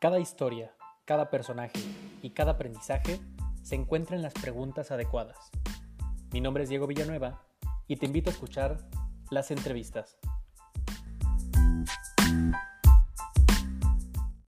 Cada historia, cada personaje y cada aprendizaje se encuentra en las preguntas adecuadas. Mi nombre es Diego Villanueva y te invito a escuchar las entrevistas.